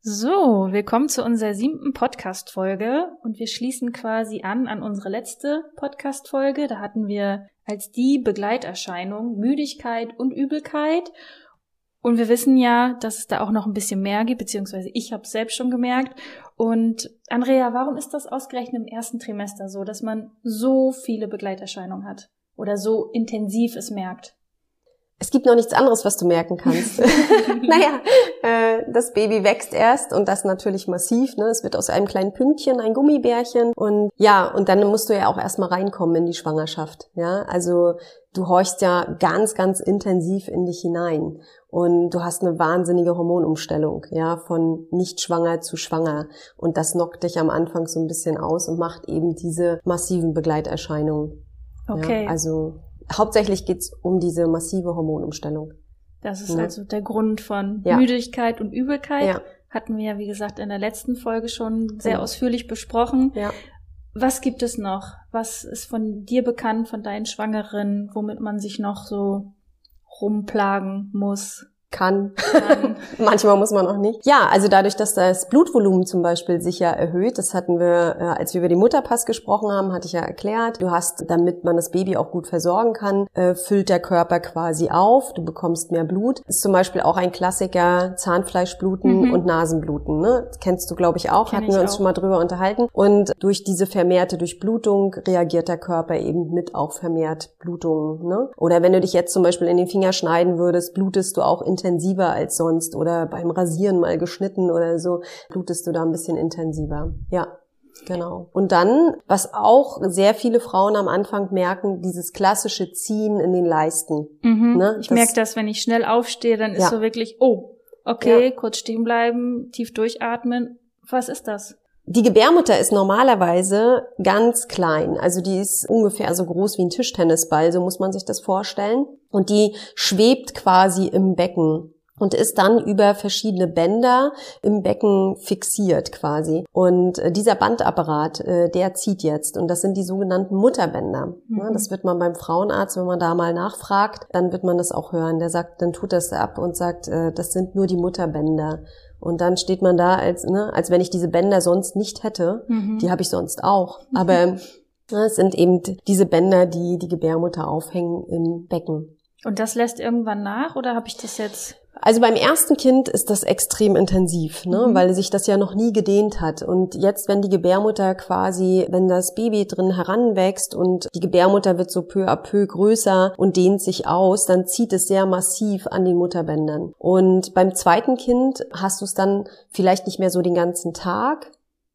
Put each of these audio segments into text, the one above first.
So, willkommen zu unserer siebten Podcast-Folge und wir schließen quasi an an unsere letzte Podcast-Folge. Da hatten wir als die Begleiterscheinung Müdigkeit und Übelkeit. Und wir wissen ja, dass es da auch noch ein bisschen mehr gibt, beziehungsweise ich habe es selbst schon gemerkt. Und Andrea, warum ist das ausgerechnet im ersten Trimester so, dass man so viele Begleiterscheinungen hat oder so intensiv es merkt? Es gibt noch nichts anderes, was du merken kannst. naja, äh, das Baby wächst erst und das natürlich massiv. Ne? Es wird aus einem kleinen Pünktchen ein Gummibärchen und ja, und dann musst du ja auch erstmal reinkommen in die Schwangerschaft. Ja, also du horchst ja ganz, ganz intensiv in dich hinein und du hast eine wahnsinnige Hormonumstellung, ja, von nicht schwanger zu schwanger und das knockt dich am Anfang so ein bisschen aus und macht eben diese massiven Begleiterscheinungen. Okay. Ja, also hauptsächlich geht's um diese massive Hormonumstellung. Das ist Ja. also der Grund von Ja. Müdigkeit und Übelkeit. Ja. Hatten wir ja, wie gesagt, in der letzten Folge schon sehr Ja. ausführlich besprochen. Ja. Was gibt es noch? Was ist von dir bekannt, von deinen Schwangeren, womit man sich noch so rumplagen muss? Kann. Kann. Manchmal muss man auch nicht. Ja, also dadurch, dass das Blutvolumen zum Beispiel sich ja erhöht, das hatten wir, äh, als wir über den Mutterpass gesprochen haben, hatte ich ja erklärt. Du hast, damit man das Baby auch gut versorgen kann, äh, füllt der Körper quasi auf. Du bekommst mehr Blut. Ist zum Beispiel auch ein Klassiker Zahnfleischbluten Mhm. und Nasenbluten. Ne? Das kennst du, glaube ich, auch. Kenn hatten ich wir uns auch. schon mal drüber unterhalten. Und durch diese vermehrte Durchblutung reagiert der Körper eben mit auch vermehrt Blutungen. Ne? Oder wenn du dich jetzt zum Beispiel in den Finger schneiden würdest, blutest du auch intensiver als sonst. Oder beim Rasieren mal geschnitten oder so, blutest du da ein bisschen intensiver. Ja. Genau. Und dann, was auch sehr viele Frauen am Anfang merken, dieses klassische Ziehen in den Leisten. Mhm. Ne, ich das- merke das, wenn ich schnell aufstehe, dann ist Ja. so wirklich, oh, okay, kurz stehen bleiben, tief durchatmen. Was ist das? Die Gebärmutter ist normalerweise ganz klein. Also die ist ungefähr so groß wie ein Tischtennisball, so muss man sich das vorstellen. Und die schwebt quasi im Becken und ist dann über verschiedene Bänder im Becken fixiert quasi. Und äh, dieser Bandapparat, äh, der zieht jetzt. Und das sind die sogenannten Mutterbänder. Mhm. das wird man beim Frauenarzt, wenn man da mal nachfragt, dann wird man das auch hören. Der sagt, dann tut das ab und sagt, äh, das sind nur die Mutterbänder. Und dann steht man da, als, ne, als wenn ich diese Bänder sonst nicht hätte. Mhm. Die habe ich sonst auch. Aber ne, es sind eben diese Bänder, die die Gebärmutter aufhängen im Becken. Und das lässt irgendwann nach oder habe ich das jetzt? Also beim ersten Kind ist das extrem intensiv, ne? Mhm. weil sich das ja noch nie gedehnt hat. Und jetzt, wenn die Gebärmutter quasi, wenn das Baby drin heranwächst und die Gebärmutter wird so peu à peu größer und dehnt sich aus, dann zieht es sehr massiv an den Mutterbändern. Und beim zweiten Kind hast du es dann vielleicht nicht mehr so den ganzen Tag.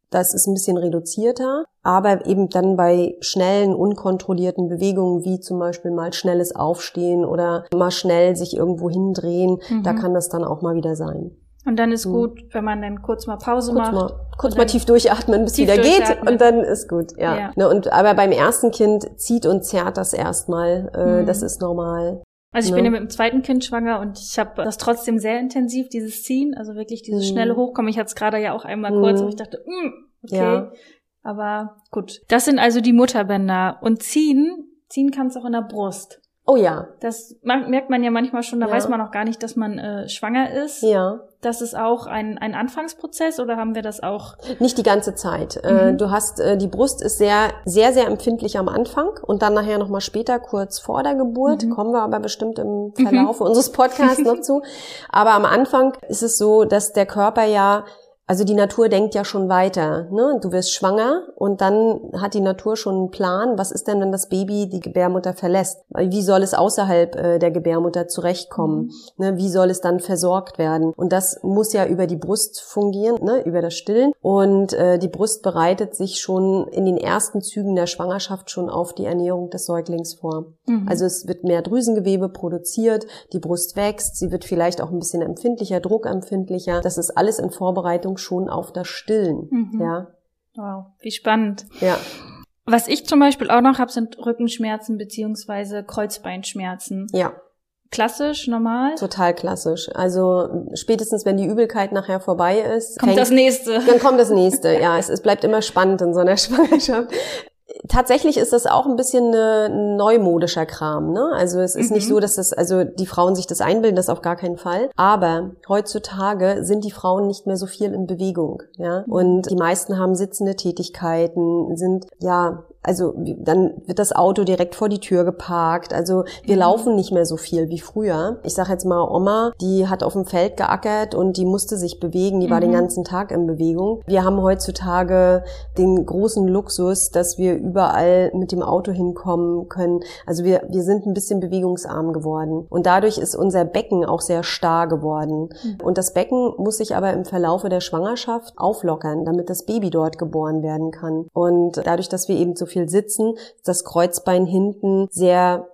Das ist ein bisschen reduzierter, aber eben dann bei schnellen, unkontrollierten Bewegungen, wie zum Beispiel mal schnelles Aufstehen oder mal schnell sich irgendwo hindrehen, da Mhm. kann das dann auch mal wieder sein. Und dann ist Mhm. gut, wenn man dann kurz mal Pause Kurz macht. mal, kurz mal tief durchatmen, bis tief wieder geht und dann ist gut, ja. Ja. Ne, und, aber beim ersten Kind zieht und zerrt das erstmal, äh, Mhm. das ist normal. Also ich Ne? bin ja mit dem zweiten Kind schwanger und ich habe das trotzdem sehr intensiv, dieses Ziehen, also wirklich dieses Mhm. schnelle Hochkommen. Ich hatte es gerade ja auch einmal Mhm. kurz, wo ich dachte, mm, okay. Ja. Aber gut. Das sind also die Mutterbänder. Und ziehen, ziehen kannst du auch in der Brust. Oh ja, Das merkt man ja manchmal schon, da Ja. weiß man auch gar nicht, dass man äh, schwanger ist. ja. Das ist auch ein, ein Anfangsprozess oder haben wir das auch? Nicht die ganze Zeit. Äh, Mhm. Du hast, äh, die Brust ist sehr, sehr, sehr empfindlich am Anfang und dann nachher nochmal später, kurz vor der Geburt. Mhm. Kommen wir aber bestimmt im Verlauf unseres Podcasts noch zu. Aber am Anfang ist es so, dass der Körper ja Also die Natur denkt ja schon weiter. Ne? Du wirst schwanger und dann hat die Natur schon einen Plan. Was ist denn, wenn das Baby die Gebärmutter verlässt? Wie soll es außerhalb äh, der Gebärmutter zurechtkommen? Mhm. Ne? Wie soll es dann versorgt werden? Und das muss ja über die Brust fungieren, ne? über das Stillen. Und äh, die Brust bereitet sich schon in den ersten Zügen der Schwangerschaft schon auf die Ernährung des Säuglings vor. Mhm. Also es wird mehr Drüsengewebe produziert, die Brust wächst, sie wird vielleicht auch ein bisschen empfindlicher, druckempfindlicher. Das ist alles in Vorbereitung schon auf das Stillen. Mhm. Ja. Wow, wie spannend. Ja. Was ich zum Beispiel auch noch habe, sind Rückenschmerzen beziehungsweise Kreuzbeinschmerzen. Ja. Klassisch, normal? Total klassisch. Also spätestens, wenn die Übelkeit nachher vorbei ist, kommt fängt, das nächste. Dann kommt das nächste. Ja, es, es bleibt immer spannend in so einer Schwangerschaft tatsächlich ist das auch ein bisschen ein neumodischer Kram. Ne? Also es ist mhm. nicht so, dass das, also die Frauen sich das einbilden, das auf gar keinen Fall. Aber heutzutage sind die Frauen nicht mehr so viel in Bewegung. Ja? Mhm. Und die meisten haben sitzende Tätigkeiten, sind ja also dann wird das Auto direkt vor die Tür geparkt. Also wir mhm. laufen nicht mehr so viel wie früher. Ich sage jetzt mal, Oma, die hat auf dem Feld geackert und die musste sich bewegen, die mhm. war den mhm. ganzen Tag in Bewegung. Wir haben heutzutage den großen Luxus, dass wir überall mit dem Auto hinkommen können. Also wir, wir sind ein bisschen bewegungsarm geworden. Und dadurch ist unser Becken auch sehr starr geworden. Mhm. Und das Becken muss sich aber im Verlaufe der Schwangerschaft auflockern, damit das Baby dort geboren werden kann. Und dadurch, dass wir eben so viel viel sitzen, das Kreuzbein hinten sehr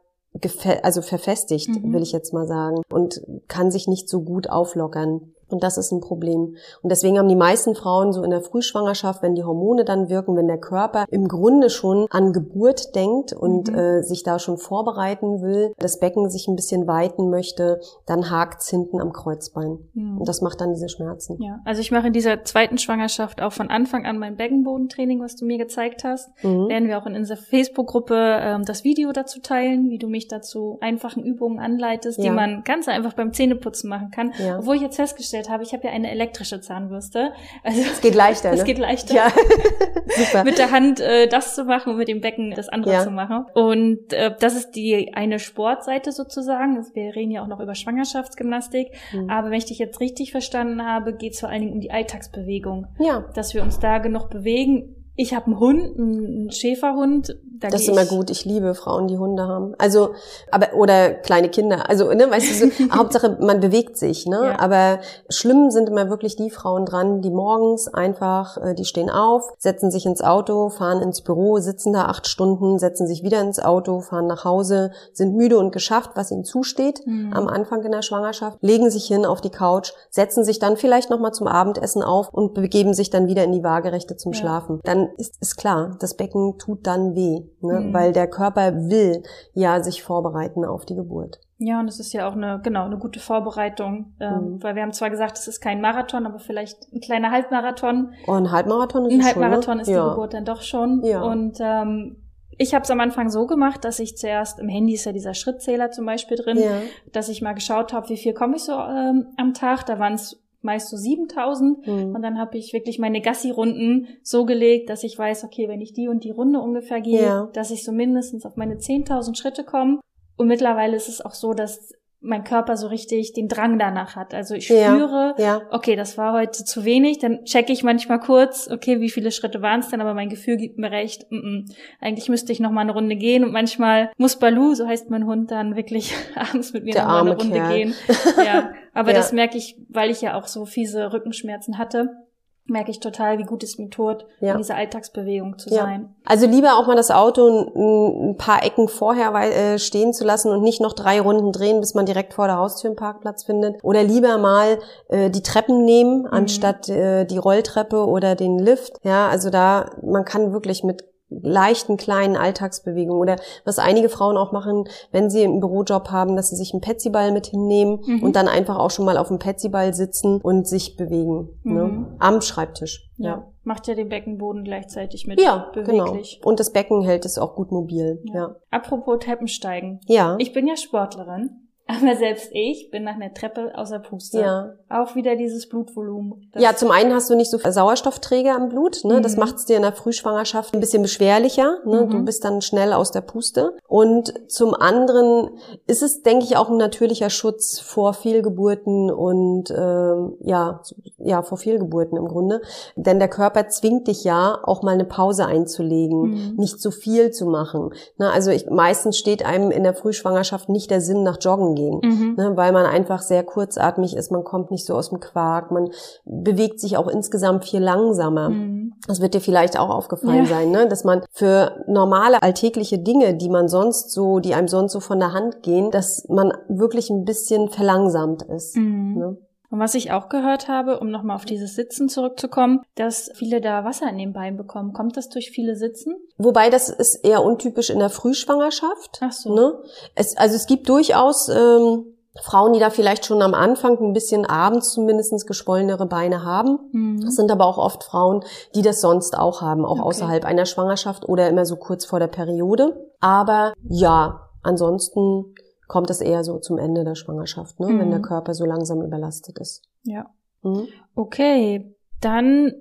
also verfestigt, mhm. will ich jetzt mal sagen, und kann sich nicht so gut auflockern. Und das ist ein Problem. Und deswegen haben die meisten Frauen so in der Frühschwangerschaft, wenn die Hormone dann wirken, wenn der Körper im Grunde schon an Geburt denkt und mhm. äh, sich da schon vorbereiten will, das Becken sich ein bisschen weiten möchte, dann hakt's hinten am Kreuzbein. Mhm. Und das macht dann diese Schmerzen. Ja, also ich mache in dieser zweiten Schwangerschaft auch von Anfang an mein Beckenbodentraining, was du mir gezeigt hast. Mhm. Werden wir auch in unserer Facebook-Gruppe ähm, das Video dazu teilen, wie du mich dazu einfachen Übungen anleitest, ja. die man ganz einfach beim Zähneputzen machen kann. Ja. Obwohl ich jetzt festgestellt festgestellt habe, ich habe ja eine elektrische Zahnbürste. Also es geht leichter. Es ne? geht leichter. Ja. Super. mit der Hand äh, das zu machen und mit dem Becken das andere ja. zu machen. Und äh, das ist die eine Sportseite sozusagen. Also wir reden ja auch noch über Schwangerschaftsgymnastik. Mhm. Aber wenn ich dich jetzt richtig verstanden habe, geht es vor allen Dingen um die Alltagsbewegung. Ja. Dass wir uns da genug bewegen ich habe einen Hund, einen Schäferhund. Da das ist immer gut. Ich liebe Frauen, die Hunde haben. Also, aber oder kleine Kinder. Also, ne, weißt du, so, Hauptsache man bewegt sich. Ne, ja. aber schlimm sind immer wirklich die Frauen dran, die morgens einfach, äh, die stehen auf, setzen sich ins Auto, fahren ins Büro, sitzen da acht Stunden, setzen sich wieder ins Auto, fahren nach Hause, sind müde und geschafft, was ihnen zusteht mhm. am Anfang in der Schwangerschaft, legen sich hin auf die Couch, setzen sich dann vielleicht noch mal zum Abendessen auf und begeben sich dann wieder in die Waagerechte zum ja. Schlafen. Dann ist, ist klar, das Becken tut dann weh, ne? Mhm. weil der Körper will ja sich vorbereiten auf die Geburt. Ja, und es ist ja auch eine, genau, eine gute Vorbereitung, ähm, mhm. weil wir haben zwar gesagt, es ist kein Marathon, aber vielleicht ein kleiner Halbmarathon. Oh, ein Halbmarathon ist Ein Halbmarathon schon, ne? ist die ja. Geburt dann doch schon. Ja. Und ähm, ich habe es am Anfang so gemacht, dass ich zuerst im Handy ist ja dieser Schrittzähler zum Beispiel drin, ja. dass ich mal geschaut habe, wie viel komme ich so ähm, am Tag. Da waren es meist so 7000 mhm. und dann habe ich wirklich meine Gassi-Runden so gelegt, dass ich weiß, okay, wenn ich die und die Runde ungefähr gehe, ja. dass ich so mindestens auf meine 10.000 Schritte komme. Und mittlerweile ist es auch so, dass mein Körper so richtig den Drang danach hat. Also ich spüre, ja, ja. okay, das war heute zu wenig, dann checke ich manchmal kurz, okay, wie viele Schritte waren es denn, aber mein Gefühl gibt mir recht, mm -mm, eigentlich müsste ich noch mal eine Runde gehen und manchmal muss Balu, so heißt mein Hund, dann wirklich abends mit mir Der noch mal eine Runde Kerl. gehen. Ja, aber ja. das merke ich, weil ich ja auch so fiese Rückenschmerzen hatte merke ich total, wie gut es mir tut, ja. in dieser Alltagsbewegung zu ja. sein. Also lieber auch mal das Auto ein, paar Ecken vorher äh, stehen zu lassen und nicht noch drei Runden drehen, bis man direkt vor der Haustür einen Parkplatz findet. Oder lieber mal äh, die Treppen nehmen, mhm. anstatt äh, die Rolltreppe oder den Lift. Ja, also da, man kann wirklich mit leichten kleinen Alltagsbewegungen oder was einige Frauen auch machen, wenn sie einen Bürojob haben, dass sie sich einen Petsyball mit hinnehmen mhm. und dann einfach auch schon mal auf dem Petsyball sitzen und sich bewegen ne? mhm. ne? am Schreibtisch. Ja. ja. Macht ja den Beckenboden gleichzeitig mit ja, genau. beweglich. Genau. Und das Becken hält es auch gut mobil. Ja. ja. Apropos Treppensteigen. Ja. Ich bin ja Sportlerin. Aber selbst ich bin nach einer Treppe außer Puste. Ja. Auch wieder dieses Blutvolumen. Das- Ja, zum einen hast du nicht so viel Sauerstoffträger im Blut. Ne? Das Mhm. macht es dir in der Frühschwangerschaft ein bisschen beschwerlicher. Ne? Mhm. Du bist dann schnell aus der Puste. Und zum anderen ist es, denke ich, auch ein natürlicher Schutz vor Fehlgeburten und ähm, ja, ja, vor Fehlgeburten im Grunde. Denn der Körper zwingt dich ja, auch mal eine Pause einzulegen, Mhm. nicht zu viel zu machen. Ne? Also ich, meistens steht einem in der Frühschwangerschaft nicht der Sinn nach Joggen gehen Mhm. ne, weil man einfach sehr kurzatmig ist, man kommt nicht so aus dem Quark, man bewegt sich auch insgesamt viel langsamer. Mhm. Das wird dir vielleicht auch aufgefallen Ja. sein, ne? dass man für normale alltägliche Dinge, die man sonst so, die einem sonst so von der Hand gehen, dass man wirklich ein bisschen verlangsamt ist. Mhm. Ne? Und was ich auch gehört habe, um nochmal auf dieses Sitzen zurückzukommen, dass viele da Wasser in den Beinen bekommen. Kommt das durch viele Sitzen? Wobei das ist eher untypisch in der Frühschwangerschaft. Ach so. Ne? Es, also es gibt durchaus ähm, Frauen, die da vielleicht schon am Anfang ein bisschen abends zumindest geschwollenere Beine haben. Mhm. Es sind aber auch oft Frauen, die das sonst auch haben, auch Okay. außerhalb einer Schwangerschaft oder immer so kurz vor der Periode. Aber ja, ansonsten kommt es eher so zum Ende der Schwangerschaft, ne? wenn Mhm. der Körper so langsam überlastet ist. Ja. Mhm. Okay, dann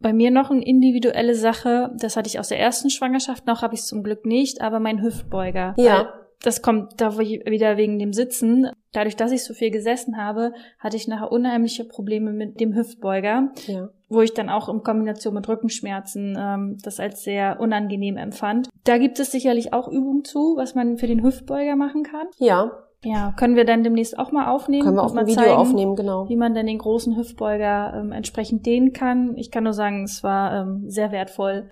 bei mir noch eine individuelle Sache. Das hatte ich aus der ersten Schwangerschaft, noch habe ich es zum Glück nicht, aber mein Hüftbeuger. Ja. Das kommt da wieder wegen dem Sitzen. Dadurch, dass ich so viel gesessen habe, hatte ich nachher unheimliche Probleme mit dem Hüftbeuger, Ja. wo ich dann auch in Kombination mit Rückenschmerzen ähm, das als sehr unangenehm empfand. Da gibt es sicherlich auch Übungen zu, was man für den Hüftbeuger machen kann. Ja, Ja, können wir dann demnächst auch mal aufnehmen. können wir mal dem Video zeigen, aufnehmen, genau. wie man denn den großen Hüftbeuger ähm, entsprechend dehnen kann. Ich kann nur sagen, es war ähm, sehr wertvoll.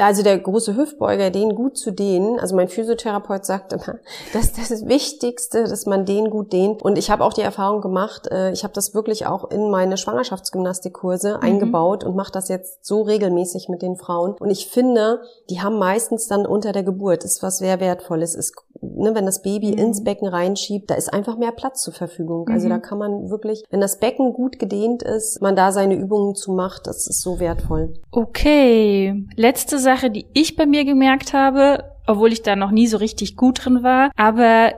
Also der große Hüftbeuger, den gut zu dehnen. Also mein Physiotherapeut sagt immer, das ist das Wichtigste, dass man den gut dehnt. Und ich habe auch die Erfahrung gemacht, äh, ich habe das wirklich auch in meine Schwangerschaftsgymnastikkurse eingebaut und mache das jetzt so regelmäßig mit den Frauen. Und ich finde, die haben meistens dann unter der Geburt, ist was sehr wertvolles, ist, ne, wenn das Baby Mhm. ins Becken reinschiebt, da ist einfach mehr Platz zur Verfügung. Also Mhm. da kann man wirklich, wenn das Becken gut gedehnt ist, man da seine Übungen zu macht, das ist so wertvoll. Okay, letzte Sache, die ich bei mir gemerkt habe, obwohl ich da noch nie so richtig gut drin war, aber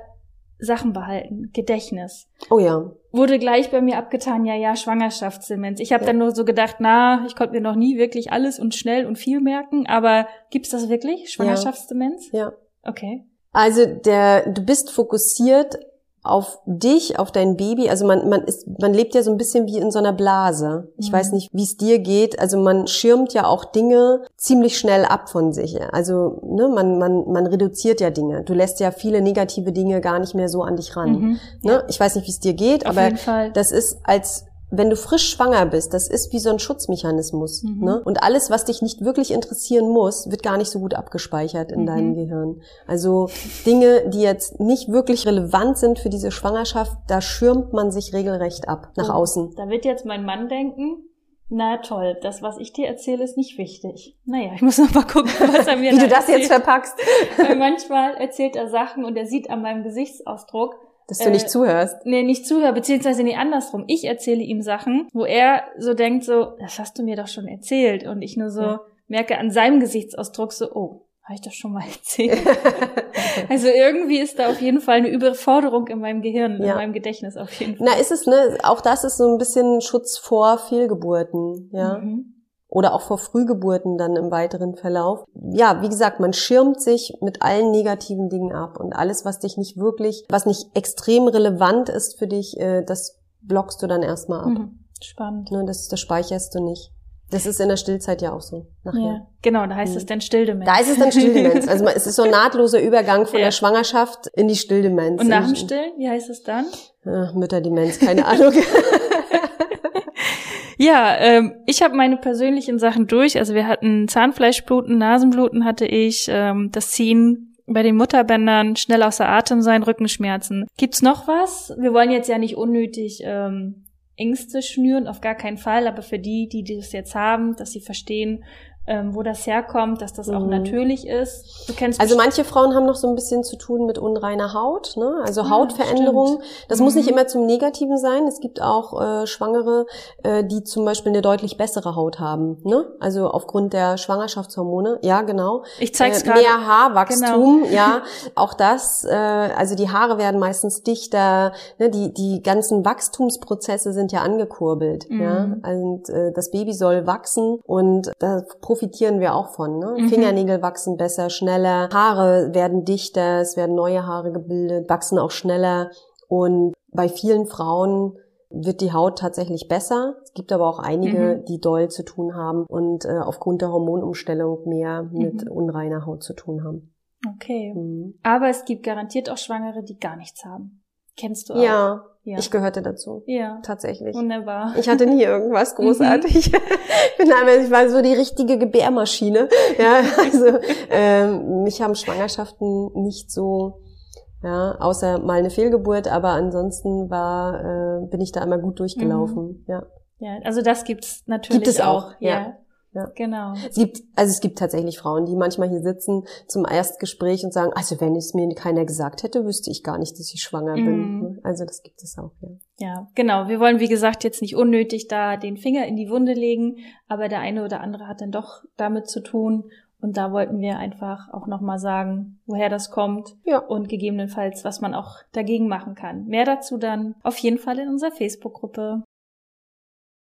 Sachen behalten, Gedächtnis. Oh ja. Wurde gleich bei mir abgetan, ja, ja, Schwangerschaftsdemenz. Ich habe Ja. dann nur so gedacht, na, ich konnte mir noch nie wirklich alles und schnell und viel merken, aber gibt's das wirklich, Schwangerschaftsdemenz? Ja. Okay. Also der, du bist fokussiert auf dich, auf dein Baby. Also man, man ist, man lebt ja so ein bisschen wie in so einer Blase. Ich Mhm. weiß nicht, wie es dir geht. Also man schirmt ja auch Dinge ziemlich schnell ab von sich. Also ne, man, man, man reduziert ja Dinge. Du lässt ja viele negative Dinge gar nicht mehr so an dich ran. Mhm. Ne? Ich weiß nicht, wie es dir geht, Auf aber das ist als wenn du frisch schwanger bist, das ist wie so ein Schutzmechanismus. Mhm. Ne? Und alles, was dich nicht wirklich interessieren muss, wird gar nicht so gut abgespeichert in Mhm. deinem Gehirn. Also Dinge, die jetzt nicht wirklich relevant sind für diese Schwangerschaft, da schirmt man sich regelrecht ab nach Oh. außen. Da wird jetzt mein Mann denken, na toll, das, was ich dir erzähle, ist nicht wichtig. Naja, ich muss noch mal gucken, was er mir Wie du das jetzt erzählt. verpackst, Weil manchmal erzählt er Sachen und er sieht an meinem Gesichtsausdruck, dass du Äh, nicht zuhörst. nee, nicht zuhör, beziehungsweise nee, andersrum. Ich erzähle ihm Sachen, wo er so denkt so, das hast du mir doch schon erzählt. Und ich nur so Ja. merke an seinem Gesichtsausdruck so, oh, habe ich doch schon mal erzählt. also irgendwie ist da auf jeden Fall eine Überforderung in meinem Gehirn, in Ja. meinem Gedächtnis auf jeden Fall. Na, ist es, ne? Auch das ist so ein bisschen Schutz vor Fehlgeburten, ja. Mhm. Oder auch vor Frühgeburten dann im weiteren Verlauf. Ja, wie gesagt, man schirmt sich mit allen negativen Dingen ab und alles, was dich nicht wirklich, was nicht extrem relevant ist für dich, äh, das blockst du dann erstmal ab. Mhm. Spannend. Ne, das, das speicherst du nicht. Das ist in der Stillzeit ja auch so. Nachher. Ja, genau, da heißt Mhm. es dann Stilldemenz. Da ist es dann Stilldemenz. Also es ist so ein nahtloser Übergang von Ja. der Schwangerschaft in die Stilldemenz. Und nach dem Stillen, wie heißt es dann? Äh, Mütterdemenz, keine Ahnung. Ja, ähm, ich habe meine persönlichen Sachen durch. Also wir hatten Zahnfleischbluten, Nasenbluten hatte ich, ähm, das Ziehen bei den Mutterbändern, schnell außer Atem sein, Rückenschmerzen. Gibt's noch was? Wir wollen jetzt ja nicht unnötig ähm, Ängste schnüren, auf gar keinen Fall. Aber für die, die das jetzt haben, dass sie verstehen, ähm, wo das herkommt, dass das auch Mhm. natürlich ist. Du kennst Also manche Frauen haben noch so ein bisschen zu tun mit unreiner Haut, ne? also Ah, Hautveränderungen. Das muss Mhm. nicht immer zum Negativen sein. Es gibt auch äh, Schwangere, äh, die zum Beispiel eine deutlich bessere Haut haben. Ne? Also aufgrund der Schwangerschaftshormone. Ja, genau. ich zeig's Äh, gerade. Mehr Haarwachstum, ja. Auch das, äh, also die Haare werden meistens dichter, ne? die, die ganzen Wachstumsprozesse sind ja angekurbelt. Mhm. Ja? Und äh, das Baby soll wachsen und da profitieren wir auch von. Ne? Mhm. Fingernägel wachsen besser, schneller, Haare werden dichter, es werden neue Haare gebildet, wachsen auch schneller. Und bei vielen Frauen wird die Haut tatsächlich besser. Es gibt aber auch einige, Mhm. die doll zu tun haben und äh, aufgrund der Hormonumstellung mehr mit Mhm. unreiner Haut zu tun haben. Okay. Mhm. Aber es gibt garantiert auch Schwangere, die gar nichts haben. Kennst du auch? Ja, Ja. ich gehörte dazu. ja. Tatsächlich. Wunderbar. Ich hatte nie irgendwas Mhm. großartig. Ich bin einmal, ich war so die richtige Gebärmaschine. Ja, also ähm, mich haben Schwangerschaften nicht so, ja, außer mal eine Fehlgeburt, aber ansonsten war, äh, bin ich da einmal gut durchgelaufen. Ja. Ja, also das gibt's natürlich Gibt es auch, Ja. ja. Ja. Genau. Es gibt, also es gibt tatsächlich Frauen, die manchmal hier sitzen zum Erstgespräch und sagen, also wenn es mir keiner gesagt hätte, wüsste ich gar nicht, dass ich schwanger Mhm. bin. Also das gibt es auch, ja. Ja, genau. Wir wollen, wie gesagt, jetzt nicht unnötig da den Finger in die Wunde legen, aber der eine oder andere hat dann doch damit zu tun. Und da wollten wir einfach auch nochmal sagen, woher das kommt Ja. und gegebenenfalls, was man auch dagegen machen kann. Mehr dazu dann auf jeden Fall in unserer Facebook-Gruppe.